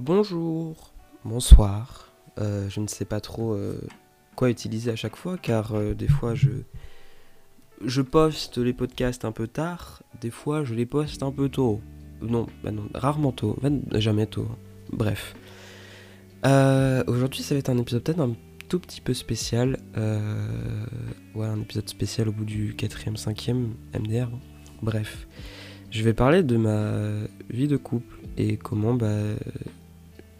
Bonjour, bonsoir. Euh, je ne sais pas trop euh, quoi utiliser à chaque fois car euh, des fois je je poste les podcasts un peu tard, des fois je les poste un peu tôt. Non, bah rarement tôt, jamais tôt. Bref. Euh, Aujourd'hui, ça va être un épisode peut-être un tout petit peu spécial. Ouais, un épisode spécial au bout du quatrième, cinquième MDR. Bref, je vais parler de ma vie de couple et comment bah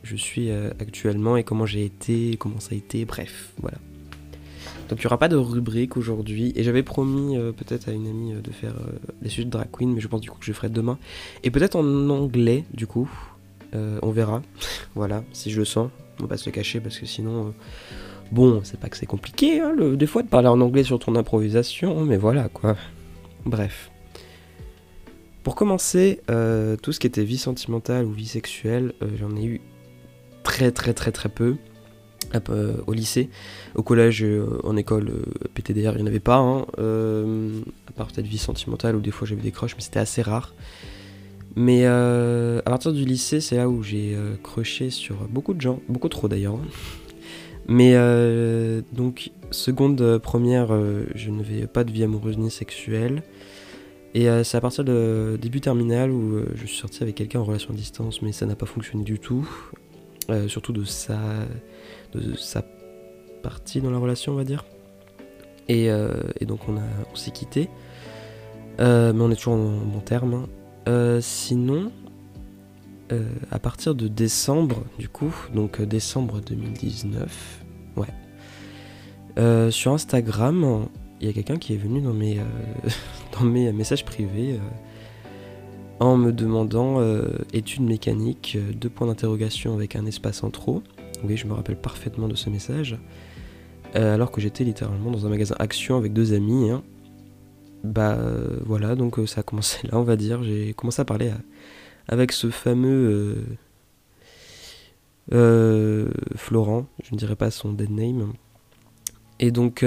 je suis euh, actuellement et comment j'ai été, comment ça a été, bref, voilà. Donc il n'y aura pas de rubrique aujourd'hui et j'avais promis euh, peut-être à une amie euh, de faire euh, les sujets de drag queen mais je pense du coup que je le ferai demain. Et peut-être en anglais du coup, on verra, voilà, si je le sens, on va pas se le cacher parce que sinon, bon, c'est pas que c'est compliqué hein, des fois de parler en anglais sur ton improvisation, mais voilà quoi. Bref. Pour commencer, tout ce qui était vie sentimentale ou vie sexuelle, j'en ai eu très très très très peu au lycée. Au collège, euh, en école, euh, PTDR, il n'y en avait pas. hein, euh, à part peut-être vie sentimentale où des fois j'avais des crushs, mais c'était assez rare. Mais à partir du lycée, c'est là où j'ai crushé sur beaucoup de gens, beaucoup trop d'ailleurs. Mais euh, donc, seconde, première, je n'avais pas de vie amoureuse ni sexuelle. Et c'est à partir de début terminal où je suis sorti avec quelqu'un en relation à distance, mais ça n'a pas fonctionné du tout. Euh, surtout de sa, de sa partie dans la relation, on va dire. Et, euh, et donc on, on s'est quitté. Euh, mais on est toujours en bon terme. hein. Sinon, à partir de décembre, du coup, donc décembre 2019, ouais. Sur Instagram, il y a quelqu'un qui est venu dans mes, dans mes messages privés en me demandant euh, études mécaniques, euh, deux points d'interrogation avec un espace en trop. Oui, je me rappelle parfaitement de ce message. Euh, alors que j'étais littéralement dans un magasin Action avec deux amis. hein. Bah voilà, donc ça a commencé là, on va dire. J'ai commencé à parler avec ce fameux Florent, je ne dirais pas son dead name. Et donc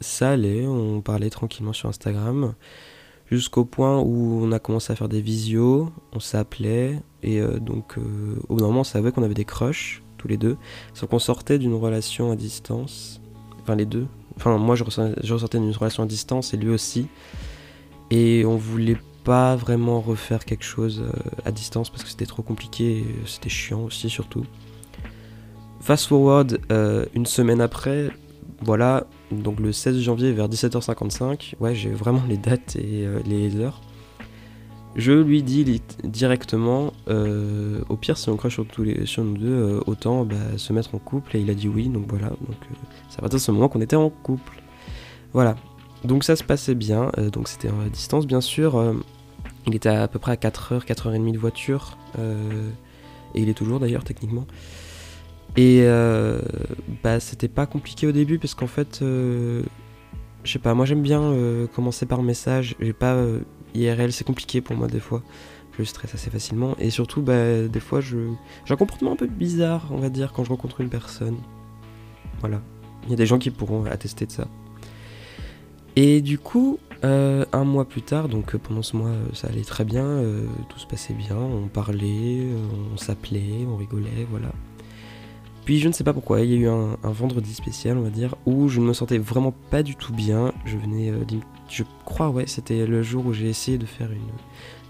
ça allait, on parlait tranquillement sur Instagram. Jusqu'au point où on a commencé à faire des visios, on s'appelait, et euh, donc euh, au bout d'un moment on savait qu'on avait des crushs, tous les deux. Sauf qu'on sortait d'une relation à distance, enfin les deux. Enfin moi je ressortais, d'une relation à distance et lui aussi. Et on voulait pas vraiment refaire quelque chose euh, à distance parce que c'était trop compliqué, et c'était chiant aussi surtout. Fast forward, une semaine après, voilà, donc le 16 janvier vers 17h55, ouais, j'ai vraiment les dates et euh, les heures. Je lui dis directement, euh, au pire, si on crush sur, tous les, sur nous deux, euh, autant bah, se mettre en couple. Et il a dit oui, donc voilà. Donc c'est à partir de ce moment qu'on était en couple. Voilà. Donc ça se passait bien. donc c'était à distance, bien sûr. il était à, peu près à 4h, 4h30 de voiture. et il est toujours d'ailleurs, techniquement. Et euh, bah, c'était pas compliqué au début parce qu'en fait, euh, je sais pas, moi j'aime bien euh, commencer par message. J'ai pas IRL, c'est compliqué pour moi des fois. Je stresse assez facilement et surtout, bah, des fois, je j'ai un comportement un peu bizarre, on va dire, quand je rencontre une personne. Voilà, il y a des gens qui pourront attester de ça. Et du coup, un mois plus tard, donc pendant ce mois, ça allait très bien, tout se passait bien, on parlait, on s'appelait, on rigolait, voilà. Puis je ne sais pas pourquoi, il y a eu un, vendredi spécial, on va dire, où je ne me sentais vraiment pas du tout bien. Je venais, euh, je crois, ouais, c'était le jour où j'ai essayé de faire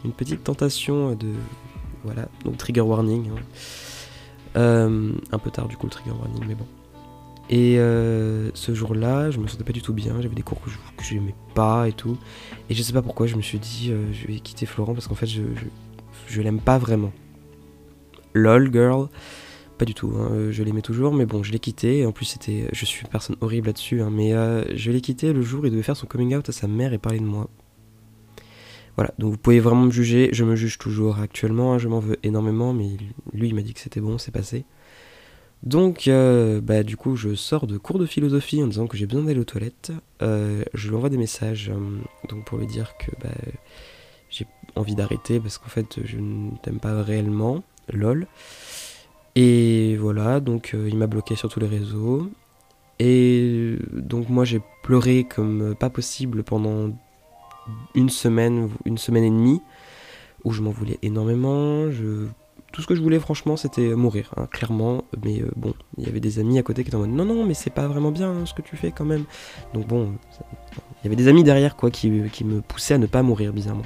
une, petite tentation de, voilà, donc trigger warning. hein. Euh, un peu tard du coup le trigger warning, mais bon. Et euh, ce jour-là, je me sentais pas du tout bien, j'avais des cours que je que j'aimais pas et tout. Et je sais pas pourquoi, je me suis dit, je vais quitter Florent parce qu'en fait, je, je, je l'aime pas vraiment. Lol, girl. Pas du tout, hein, euh, je l'aimais toujours, mais bon, je l'ai quitté. En plus, c'était, je suis une personne horrible là-dessus, hein, mais euh, je l'ai quitté le jour où il devait faire son coming out à sa mère et parler de moi. Voilà, donc vous pouvez vraiment me juger, je me juge toujours actuellement, hein, je m'en veux énormément, mais lui il m'a dit que c'était bon, c'est passé. Donc, euh, bah, du coup, je sors de cours de philosophie en disant que j'ai besoin d'aller aux toilettes. Je lui envoie des messages donc pour lui dire que bah, j'ai envie d'arrêter parce qu'en fait, je ne t'aime pas réellement. Lol. Et voilà, donc euh, il m'a bloqué sur tous les réseaux. Et donc, moi, j'ai pleuré comme pas possible pendant une semaine, une semaine et demie, où je m'en voulais énormément. Tout ce que je voulais, franchement, c'était mourir, hein, clairement. Mais euh, bon, il y avait des amis à côté qui étaient en mode non, non, mais c'est pas vraiment bien hein, ce que tu fais quand même. Donc bon, il y avait des amis derrière quoi qui, me poussaient à ne pas mourir, bizarrement.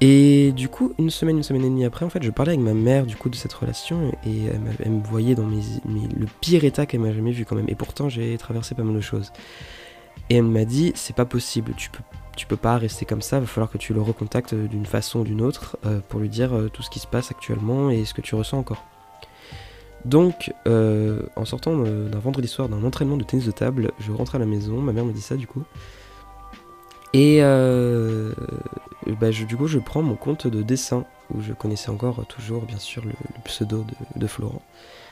Et du coup, une semaine, une semaine et demie après, en fait, je parlais avec ma mère du coup de cette relation et elle, me voyait dans le pire état qu'elle m'a jamais vu quand même. Et pourtant, j'ai traversé pas mal de choses. Et elle m'a dit, c'est pas possible, tu peux, tu peux pas rester comme ça, va falloir que tu le recontactes d'une façon ou d'une autre euh, pour lui dire euh, tout ce qui se passe actuellement et ce que tu ressens encore. Donc, euh, en sortant d'un vendredi soir d'un entraînement de tennis de table, je rentre à la maison, ma mère me dit ça du coup. Et bah, du coup, je prends mon compte de dessin, où je connaissais encore toujours, bien sûr, le, pseudo de, Florent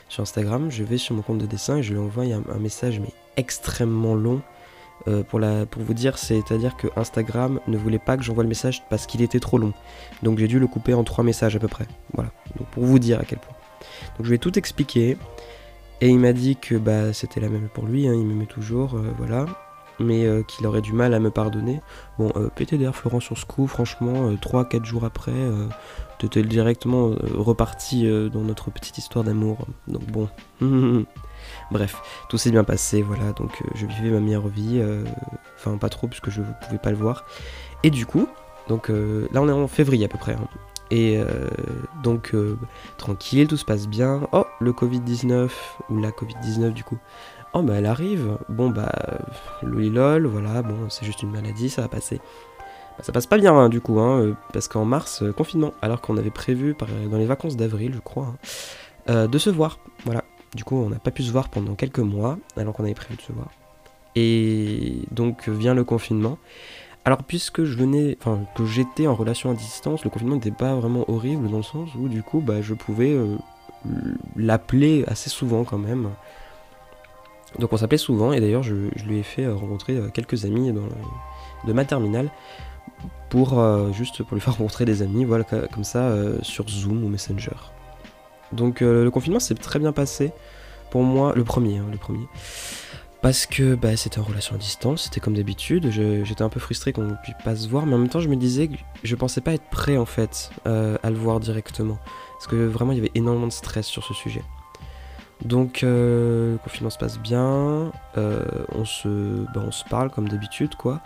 sur Instagram. Je vais sur mon compte de dessin et je lui envoie un message, mais extrêmement long, euh, pour vous dire, c'est-à-dire que Instagram ne voulait pas que j'envoie le message parce qu'il était trop long. Donc j'ai dû le couper en trois messages à peu près. Voilà, donc pour vous dire à quel point. Donc je vais tout expliquer. Et il m'a dit que bah, c'était la même pour lui, hein, il m'aimait toujours, euh, voilà. Mais euh, qu'il aurait du mal à me pardonner. Bon, PTDR Florent sur ce coup, franchement, 3-4 jours après, t'étais directement reparti dans notre petite histoire d'amour. Donc bon. Bref, tout s'est bien passé, voilà, donc euh, je vivais ma meilleure vie, euh, enfin pas trop puisque je pouvais pas le voir. Et du coup, donc euh, là on est en février à peu près, hein. et donc tranquille, tout se passe bien. Oh, le Covid-19, ou la Covid-19 du coup. Oh bah elle arrive, bon bah lol, voilà, bon c'est juste une maladie, ça va passer. Bah, ça passe pas bien hein, du coup, hein, parce qu'en mars, confinement, alors qu'on avait prévu dans les vacances d'avril je crois, de se voir, voilà. Du coup, on n'a pas pu se voir pendant quelques mois, alors qu'on avait prévu de se voir. Et donc vient le confinement. Alors puisque je venais, enfin que j'étais en relation à distance, le confinement n'était pas vraiment horrible dans le sens où du coup bah, je pouvais euh, l'appeler assez souvent quand même. Donc on s'appelait souvent et d'ailleurs je, lui ai fait euh, rencontrer euh, quelques amis de ma terminale pour juste pour lui faire rencontrer des amis, voilà comme ça sur Zoom ou Messenger. Donc euh, le confinement s'est très bien passé pour moi, le premier, hein, le premier. Parce que bah, c'était en relation à distance, c'était comme d'habitude. J'étais un peu frustré qu'on ne puisse pas se voir, mais en même temps je me disais que je pensais pas être prêt en fait euh, à le voir directement. Parce que vraiment il y avait énormément de stress sur ce sujet. Donc euh, le confinement se passe bien, on, se, bah, on se parle comme d'habitude quoi.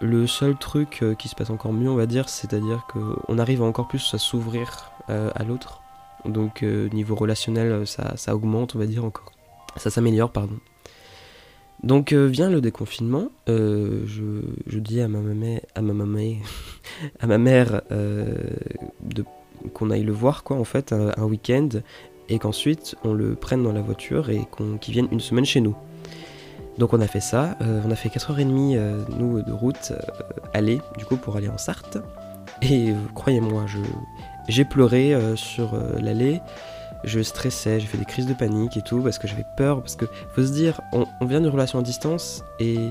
Le seul truc qui se passe encore mieux on va dire, c'est-à-dire qu'on arrive encore plus à s'ouvrir à l'autre donc euh, niveau relationnel, euh, ça, augmente, on va dire encore. Ça s'améliore, pardon. Donc euh, vient le déconfinement. je, dis à ma mère qu'on aille le voir quoi en fait un, week-end et qu'ensuite on le prenne dans la voiture et qu'il vienne une semaine chez nous. Donc on a fait ça, on a fait 4h30 nous de route aller du coup pour aller en Sarthe. Et croyez-moi, j'ai pleuré euh, sur euh, l'allée, je stressais, j'ai fait des crises de panique et tout parce que j'avais peur. Parce que faut se dire, on, vient d'une relation à distance et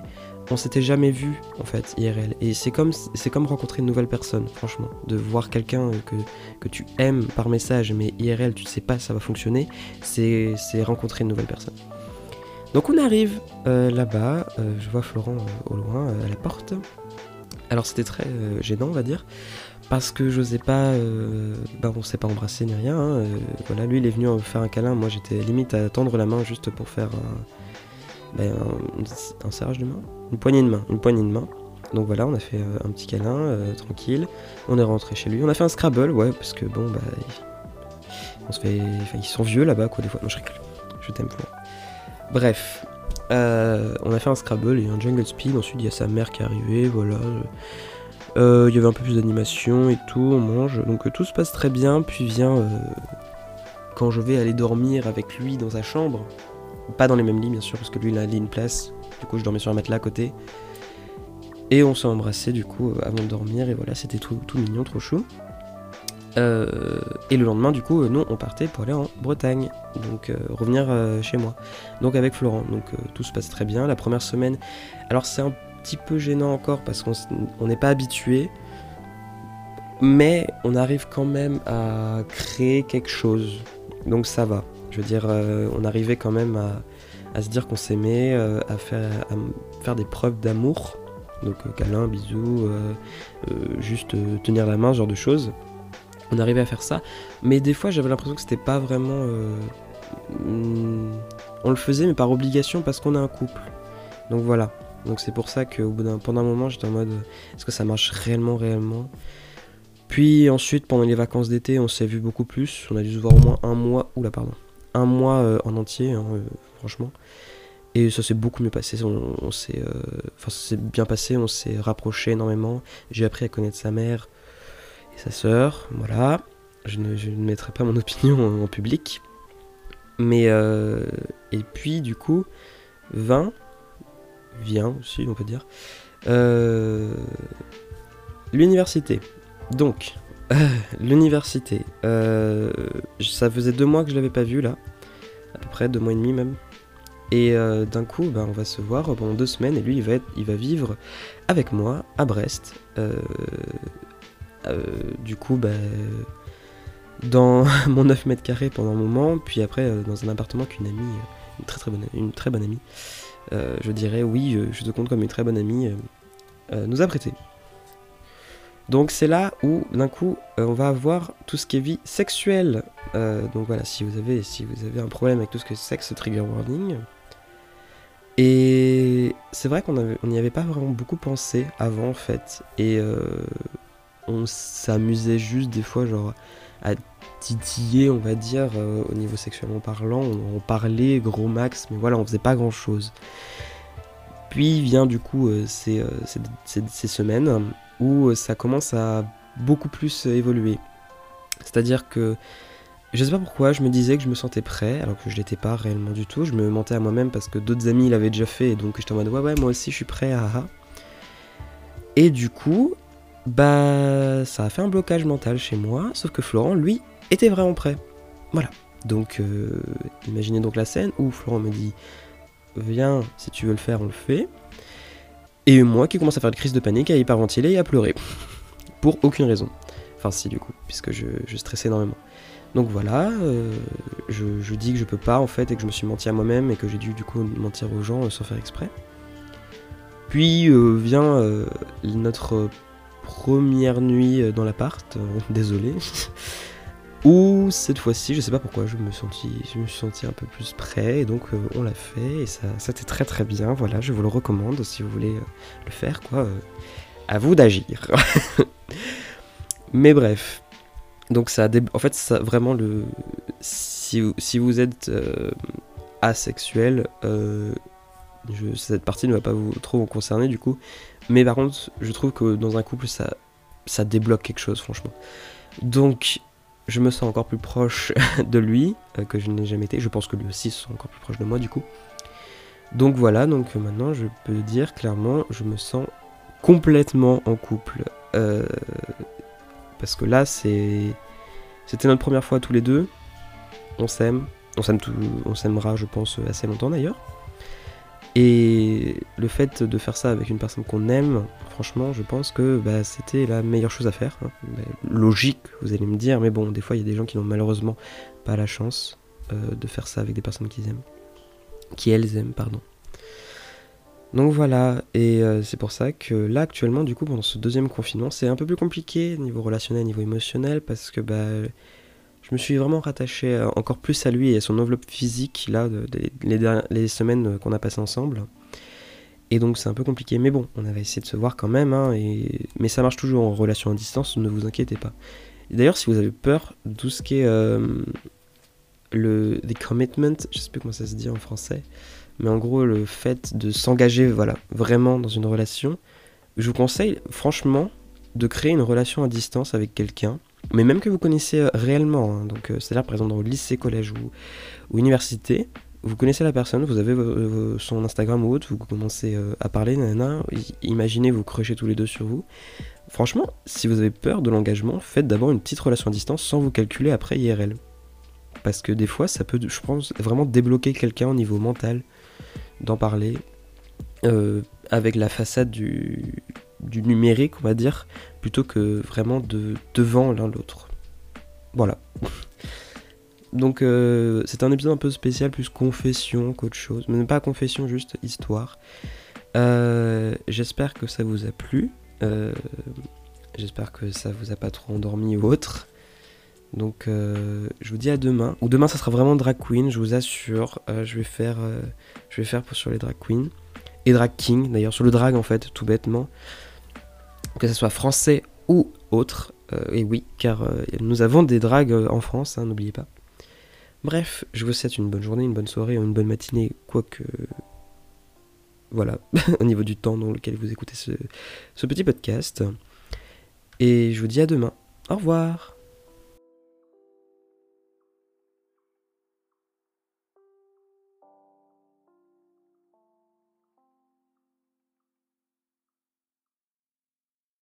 on s'était jamais vu en fait IRL. Et c'est comme, c'est comme rencontrer une nouvelle personne, franchement. De voir quelqu'un que, que tu aimes par message, mais IRL, tu ne sais pas ça va fonctionner, c'est, rencontrer une nouvelle personne. Donc on arrive euh, là-bas, je vois Florent au loin à la porte. Alors c'était très gênant, on va dire parce que j'osais pas, euh, bah on s'est pas embrassé ni rien. Hein, euh, voilà, lui il est venu faire un câlin, moi j'étais limite à tendre la main juste pour faire ben, un, serrage de main, une poignée de main, une poignée de main. Donc voilà, on a fait euh, un petit câlin tranquille. On est rentré chez lui. On a fait un Scrabble, ouais, parce que bon bah, on se fait, ils sont vieux là-bas quoi des fois. Moi je rigole, je t'aime pour. Bref, on a fait un Scrabble et un Jungle Speed. Ensuite il y a sa mère qui est arrivée, voilà. Euh, il y avait un peu plus d'animation et tout, on mange. Donc euh, tout se passe très bien. Puis vient euh, quand je vais aller dormir avec lui dans sa chambre. Pas dans les mêmes lits bien sûr, parce que lui il a un lit, une place. Du coup je dormais sur un matelas à côté. Et on s'est embrassé du coup avant de dormir. Et voilà, c'était tout, mignon, trop chou. et le lendemain, du coup, nous, on partait pour aller en Bretagne, donc revenir chez moi. Donc avec Florent, donc tout se passe très bien. La première semaine, alors c'est un petit peu gênant encore parce qu'on n'est pas habitué. Mais on arrive quand même à créer quelque chose. Donc ça va. Je veux dire, euh, on arrivait quand même à, se dire qu'on s'aimait, euh, à, faire, des preuves d'amour. Donc euh, câlin, bisous, juste tenir la main, ce genre de choses. on arrivait à faire ça. Mais des fois, j'avais l'impression que c'était pas vraiment. On le faisait, mais par obligation parce qu'on est un couple. Donc voilà. Donc c'est pour ça qu'au bout d'un pendant un moment, j'étais en mode est-ce que ça marche réellement, réellement? Puis ensuite, pendant les vacances d'été, on s'est vu beaucoup plus. On a dû se voir au moins un mois. Oula, pardon. Un mois euh, en entier, hein, euh, franchement. Et ça s'est beaucoup mieux passé. On, s'est, euh, enfin, ça s'est bien passé. On s'est rapproché énormément. J'ai appris à connaître sa mère et sa sœur. Voilà. Je ne, je ne mettrai pas mon opinion en, public. Mais et puis du coup, 20 vient aussi, on peut dire. L'université. Donc, l'université. Euh, ça faisait deux mois que je l'avais pas vu là, à peu près deux mois et demi même. Et euh, d'un coup, bah, on va se voir pendant deux semaines et lui, il va, être, il va vivre avec moi à Brest. du coup, bah, dans mon 9 mètres carrés pendant un moment, puis après dans un appartement qu'une amie, une très très bonne, une très bonne amie, euh, je dirais oui, je te compte comme une très bonne amie, euh, euh, nous a prêté. Donc c'est là où d'un coup on va avoir tout ce qui est vie sexuelle. donc voilà, si vous avez si vous avez un problème avec tout ce que sexe, trigger warning. Et c'est vrai qu'on n'y avait pas vraiment beaucoup pensé avant en fait. Et on s'amusait juste des fois genre à titiller, on va dire, euh, au niveau sexuellement parlant. On, parlait gros max, mais voilà, on faisait pas grand chose. Puis vient du coup euh, euh, ces, semaines où ça commence à beaucoup plus évoluer. C'est-à-dire que je sais pas pourquoi, je me disais que je me sentais prêt, alors que je l'étais pas réellement du tout. Je me mentais à moi-même parce que d'autres amis l'avaient déjà fait, et donc j'étais en mode ouais, ouais, moi aussi je suis prêt, à. Et du coup, bah, ça a fait un blocage mental chez moi, sauf que Florent, lui, était vraiment prêt. Voilà. Donc, euh, imaginez donc la scène où Florent me dit Viens, si tu veux le faire, on le fait. Et moi qui commence à faire une crise de panique, à hyperventiler et à pleurer. Pour aucune raison. Enfin, si, du coup, puisque je, stressais énormément. Donc voilà, euh, je, dis que je peux pas en fait et que je me suis menti à moi-même et que j'ai dû du coup mentir aux gens euh, sans faire exprès. Puis vient notre première nuit dans l'appart, désolé. Ou cette fois-ci, je sais pas pourquoi, je me, senti, je me suis senti un peu plus prêt, et donc euh, on l'a fait, et ça c'était très très bien, voilà, je vous le recommande si vous voulez euh, le faire, quoi. Euh, à vous d'agir. Mais bref. Donc ça En fait, ça vraiment le... Si, si vous êtes asexuel, je, cette partie ne va pas vous trop vous concerner du coup. Mais par contre, je trouve que dans un couple, ça, ça débloque quelque chose, franchement. Donc, je me sens encore plus proche de lui euh, que je n'ai jamais été. Je pense que lui aussi se encore plus proche de moi du coup. Donc voilà, donc euh, maintenant je peux dire clairement, je me sens complètement en couple. Euh, parce que là, c'est, c'était notre première fois tous les deux. On s'aime, on s'aimera, je pense, assez longtemps d'ailleurs. Et le fait de faire ça avec une personne qu'on aime, franchement, je pense que bah, c'était la meilleure chose à faire. Hein. Logique, vous allez me dire, mais bon, des fois, il y a des gens qui n'ont malheureusement pas la chance euh, de faire ça avec des personnes qu'ils aiment. Qui elles aiment, pardon. Donc voilà, et euh, c'est pour ça que là, actuellement, du coup, pendant ce deuxième confinement, c'est un peu plus compliqué niveau relationnel, niveau émotionnel, parce que bah je me suis vraiment rattaché euh, encore plus à lui et à son enveloppe physique là, les, semaines qu'on a passées ensemble. Et donc c'est un peu compliqué, mais bon, on avait essayé de se voir quand même, hein, mais ça marche toujours en relation à distance, ne vous inquiétez pas. D'ailleurs, si vous avez peur tout ce qui est euh, le the commitment, je sais plus comment ça se dit en français, mais en gros le fait de s'engager, voilà, vraiment dans une relation, je vous conseille franchement de créer une relation à distance avec quelqu'un mais même que vous connaissez euh, réellement, hein, donc euh, c'est-à-dire par exemple dans le lycée, collège ou, université, vous connaissez la personne, vous avez son Instagram ou autre, vous commencez euh, à parler, nanana, imaginez vous crochez tous les deux sur vous. Franchement, si vous avez peur de l'engagement, faites d'abord une petite relation à distance sans vous calculer après IRL. Parce que des fois, ça peut, je pense, vraiment débloquer quelqu'un au niveau mental, d'en parler, avec la façade du, du numérique, on va dire, plutôt que vraiment de devant l'un l'autre. Voilà. Donc euh, c'est un épisode un peu spécial, plus confession qu'autre chose. Mais pas confession, juste histoire. Euh, j'espère que ça vous a plu. Euh, j'espère que ça vous a pas trop endormi ou autre. Donc je vous dis à demain. Ou demain ça sera vraiment drag queen, je vous assure. Je vais faire, je vais faire sur les drag queens et drag king d'ailleurs sur le drag en fait tout bêtement. Que ce soit français ou autre. et oui, car nous avons des drags en France, hein, n'oubliez pas. Bref, je vous souhaite une bonne journée, une bonne soirée, une bonne matinée, quoique voilà, au niveau du temps dans lequel vous écoutez ce petit podcast. Et je vous dis à demain. Au revoir